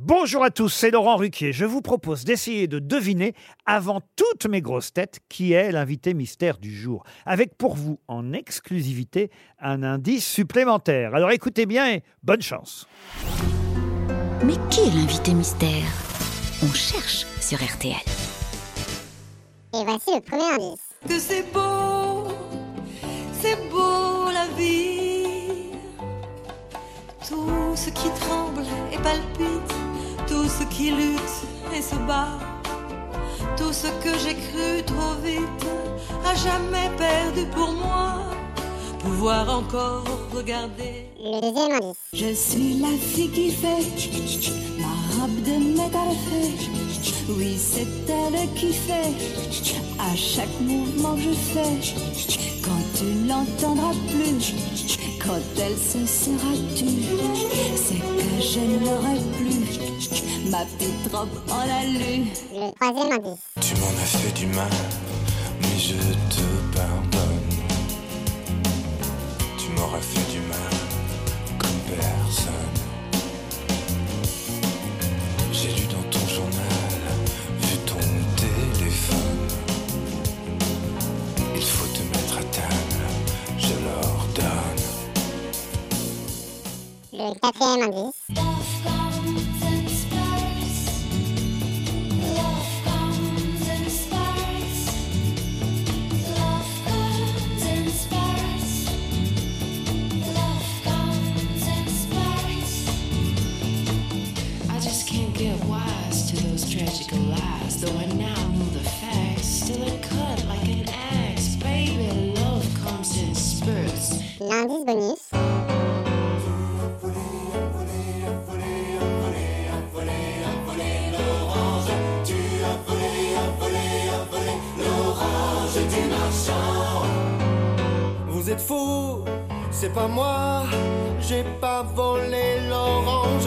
Bonjour à tous, c'est Laurent Ruquier. Je vous propose d'essayer de deviner, avant toutes mes grosses têtes, qui est l'invité mystère du jour. Avec pour vous, en exclusivité, un indice supplémentaire. Alors écoutez bien et bonne chance. Mais qui est l'invité mystère? On cherche sur RTL. Et voici le premier indice. que c'est beau, c'est beau la vie. Tout ce qui tremble et palpite, tout ce qui lutte et se bat, tout ce que j'ai cru trop vite, à jamais perdu pour moi, pouvoir encore regarder. Le deuxième indice. Je suis la fille qui fait ma robe de métal fait. Oui, c'est elle qui fait à chaque mouvement que je fais. Quand tu l'entendras plus, quand elle se sera tue, c'est que je n'aurai plus ma petite robe en alu. Le troisième indice. Tu m'en as fait du mal, mais je te pardonne. Tu m'auras fait du mal comme personne. J'ai lu dans ton journal, vu ton téléphone. Il faut te mettre à table, je l'ordonne. Le quatrième indice. Wise to those tragic lies. Though I now know the facts, still it cut like an axe. Baby, love comes in spurts. L'indice bonus. Vous êtes fous, c'est pas moi, j'ai pas volé l'orange.